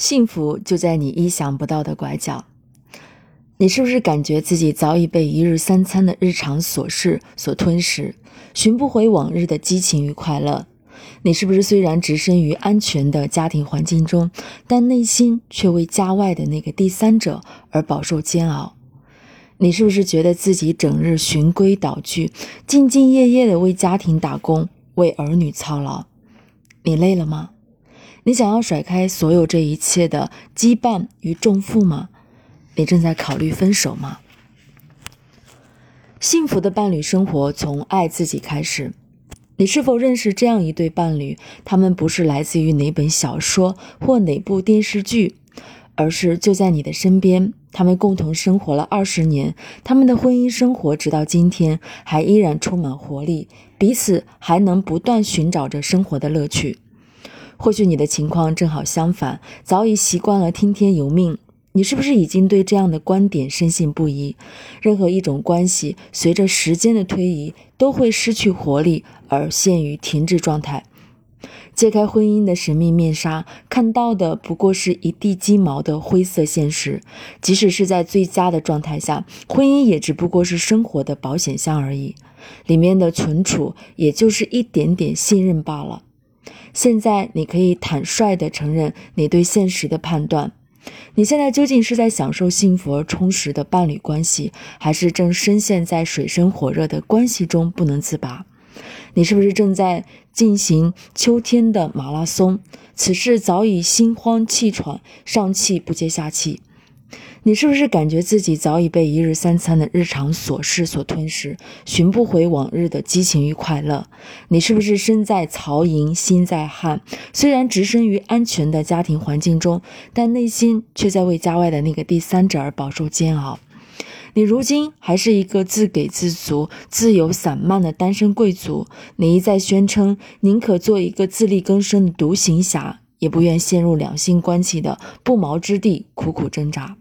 幸福就在你意想不到的拐角。你是不是感觉自己早已被一日三餐的日常琐事所吞噬，寻不回往日的激情与快乐？你是不是虽然置身于安全的家庭环境中，但内心却为家外的那个第三者而饱受煎熬？你是不是觉得自己整日循规蹈矩，兢兢业业地为家庭打工，为儿女操劳？你累了吗？你想要甩开所有这一切的羁绊与重负吗？你正在考虑分手吗？幸福的伴侣生活从爱自己开始。你是否认识这样一对伴侣？他们不是来自于哪本小说或哪部电视剧，而是就在你的身边。他们共同生活了二十年，他们的婚姻生活直到今天还依然充满活力，彼此还能不断寻找着生活的乐趣。或许你的情况正好相反，早已习惯了听天由命。你是不是已经对这样的观点深信不疑？任何一种关系，随着时间的推移，都会失去活力而陷于停滞状态。揭开婚姻的神秘面纱，看到的不过是一地鸡毛的灰色现实。即使是在最佳的状态下，婚姻也只不过是生活的保险箱而已，里面的存储也就是一点点信任罢了。现在你可以坦率地承认你对现实的判断。你现在究竟是在享受幸福而充实的伴侣关系，还是正深陷在水深火热的关系中不能自拔？你是不是正在进行秋天的马拉松？此时早已心慌气喘，上气不接下气。你是不是感觉自己早已被一日三餐的日常琐事所吞噬，寻不回往日的激情与快乐？你是不是身在曹营心在汉？虽然置身于安全的家庭环境中，但内心却在为家外的那个第三者而饱受煎熬？你如今还是一个自给自足、自由散漫的单身贵族，你一再宣称宁可做一个自力更生的独行侠，也不愿陷入两性关系的不毛之地，苦苦挣扎。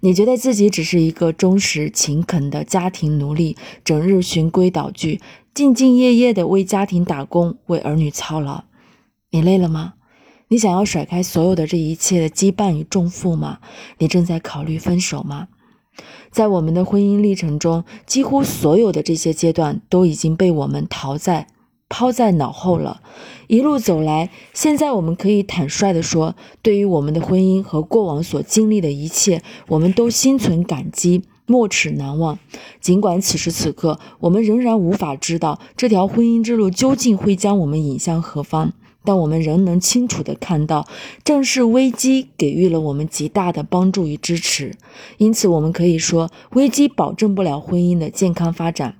你觉得自己只是一个忠实勤恳的家庭奴隶，整日循规蹈矩、兢兢业业地为家庭打工、为儿女操劳。你累了吗？你想要甩开所有的这一切的羁绊与重负吗？你正在考虑分手吗？在我们的婚姻历程中，几乎所有的这些阶段都已经被我们淘在。抛在脑后了。一路走来，现在我们可以坦率地说，对于我们的婚姻和过往所经历的一切，我们都心存感激，没齿难忘。尽管此时此刻，我们仍然无法知道这条婚姻之路究竟会将我们引向何方，但我们仍能清楚地看到，正是危机给予了我们极大的帮助与支持。因此，我们可以说，危机保证不了婚姻的健康发展。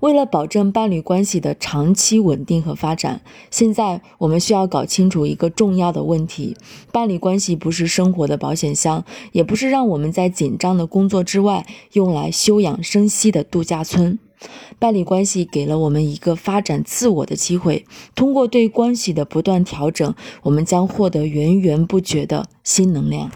为了保证伴侣关系的长期稳定和发展，现在我们需要搞清楚一个重要的问题：伴侣关系不是生活的保险箱，也不是让我们在紧张的工作之外用来休养生息的度假村。伴侣关系给了我们一个发展自我的机会，通过对关系的不断调整，我们将获得源源不绝的新能量。